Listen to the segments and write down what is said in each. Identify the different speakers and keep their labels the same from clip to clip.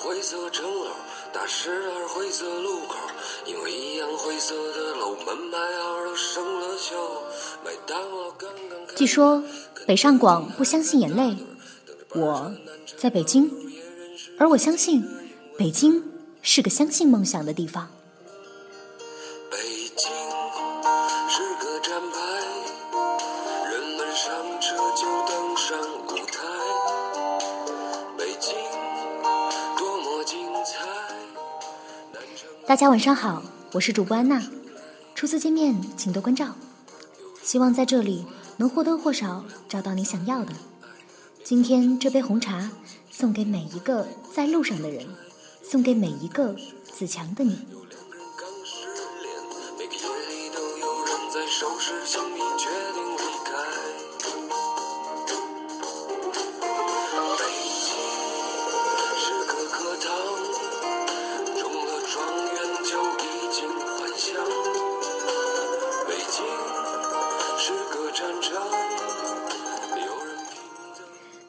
Speaker 1: 灰色城楼，大十二灰色路口，因为一样灰色的楼，门牌号都生了锈。每当我刚刚
Speaker 2: 据说北上广不相信眼泪，我在北京，而我相信北京是个相信梦想的地方。大家晚上好，我是主播安娜。初次见面，请多关照。希望在这里能或多或少找到你想要的。今天这杯红茶送给每一个在路上的人，送给每一个自强的你。
Speaker 1: 两个人，都有在收拾行李，决定离开。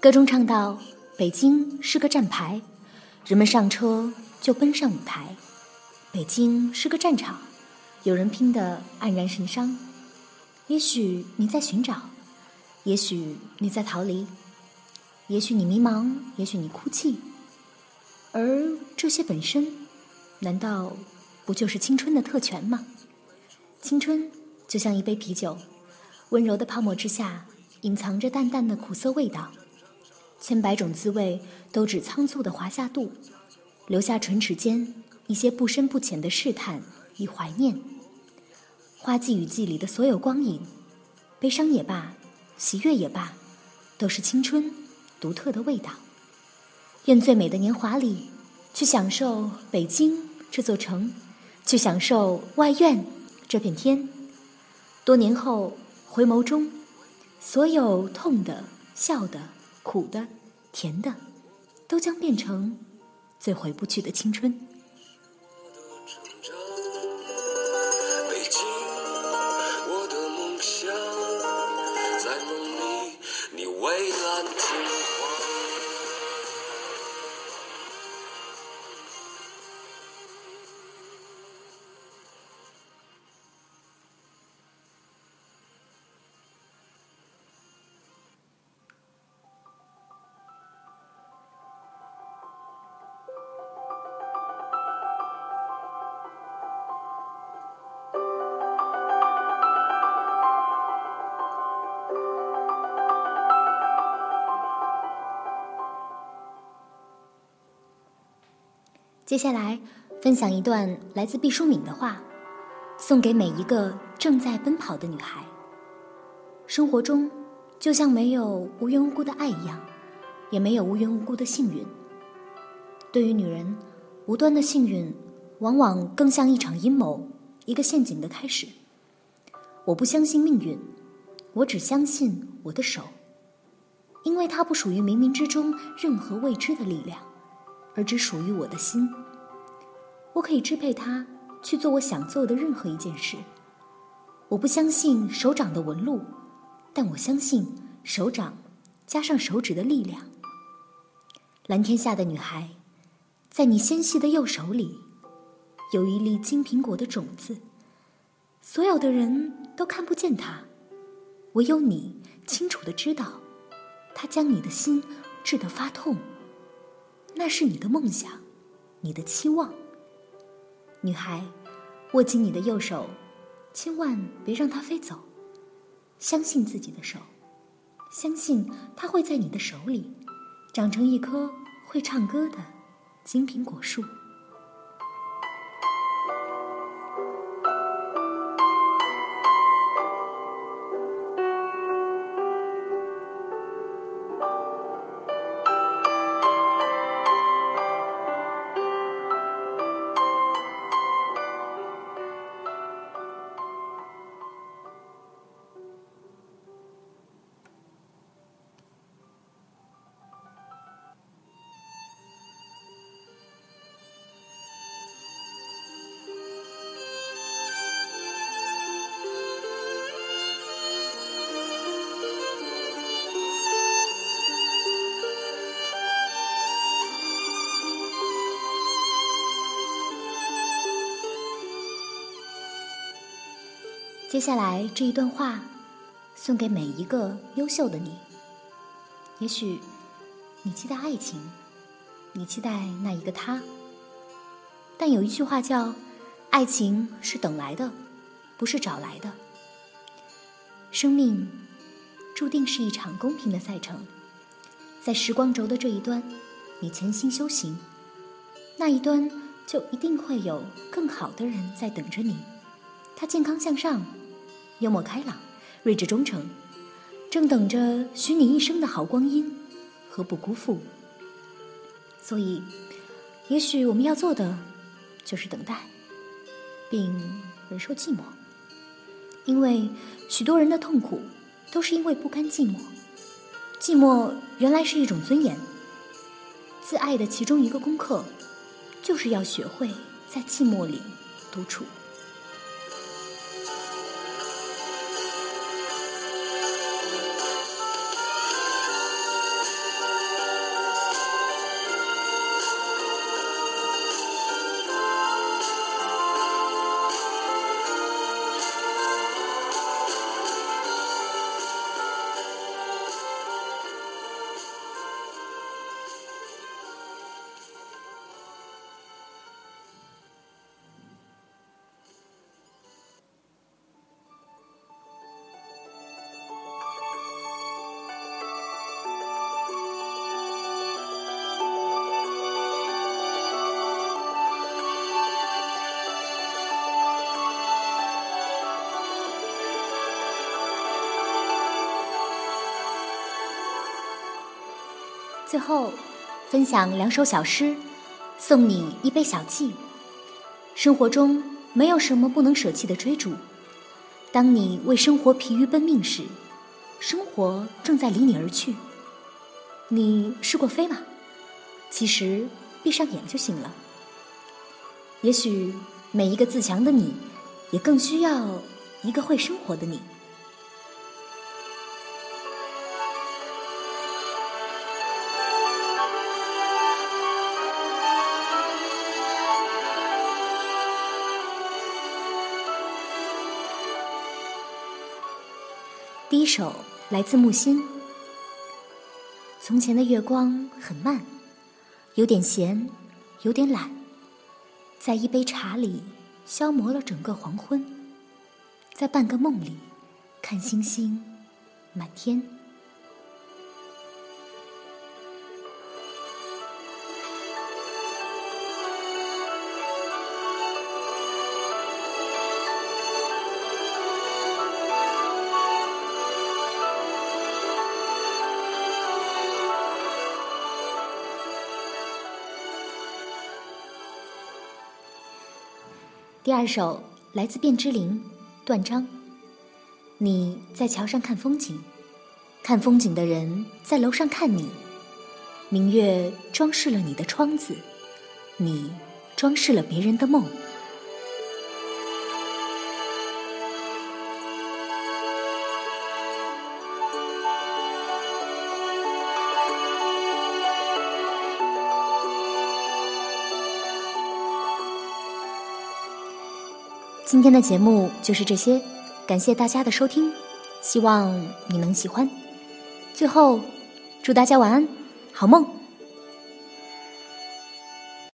Speaker 2: 歌中唱到：“北京是个站牌，人们上车就奔上舞台。北京是个战场，有人拼得黯然神伤。也许你在寻找，也许你在逃离，也许你迷茫，也许你哭泣。而这些本身，难道不就是青春的特权吗？青春就像一杯啤酒，温柔的泡沫之下，隐藏着淡淡的苦涩味道。千百种滋味都只仓促的滑下肚，留下唇齿间一些不深不浅的试探与怀念。花季雨季里的所有光影，悲伤也罢，喜悦也罢，都是青春独特的味道。愿最美的年华里，去享受北京这座城，去享受外院这片天。多年后回眸中，所有痛的、笑的、苦的、甜的，都将变成最回不去的青春。接下来分享一段来自毕淑敏的话，送给每一个正在奔跑的女孩。生活中，就像没有无缘无故的爱一样，也没有无缘无故的幸运。对于女人，无端的幸运，往往更像一场阴谋，一个陷阱的开始。我不相信命运，我只相信我的手，因为它不属于冥冥之中任何未知的力量。而只属于我的心。我可以支配它去做我想做的任何一件事。我不相信手掌的纹路，但我相信手掌加上手指的力量。蓝天下的女孩，在你纤细的右手里，有一粒金苹果的种子。所有的人都看不见它，唯有你清楚的知道，它将你的心治得发痛。那是你的梦想，你的期望。女孩，握紧你的右手，千万别让它飞走。相信自己的手，相信它会在你的手里，长成一棵会唱歌的金苹果树。接下来这一段话，送给每一个优秀的你。也许你期待爱情，你期待那一个他，但有一句话叫：“爱情是等来的，不是找来的。”生命注定是一场公平的赛程，在时光轴的这一端，你潜心修行，那一端就一定会有更好的人在等着你。他健康向上。幽默开朗，睿智忠诚，正等着许你一生的好光阴，何不辜负？所以，也许我们要做的就是等待，并忍受寂寞，因为许多人的痛苦都是因为不甘寂寞。寂寞原来是一种尊严，自爱的其中一个功课，就是要学会在寂寞里独处。最后，分享两首小诗，送你一杯小憩。生活中没有什么不能舍弃的追逐。当你为生活疲于奔命时，生活正在离你而去。你试过飞吗？其实闭上眼就行了。也许每一个自强的你，也更需要一个会生活的你。第一首来自木心。从前的月光很慢，有点闲，有点懒，在一杯茶里消磨了整个黄昏，在半个梦里看星星满天。第二首来自卞之琳，断章。你在桥上看风景，看风景的人在楼上看你。明月装饰了你的窗子，你装饰了别人的梦。今天的节目就是这些，感谢大家的收听，希望你能喜欢。最后，祝大家晚安，好梦。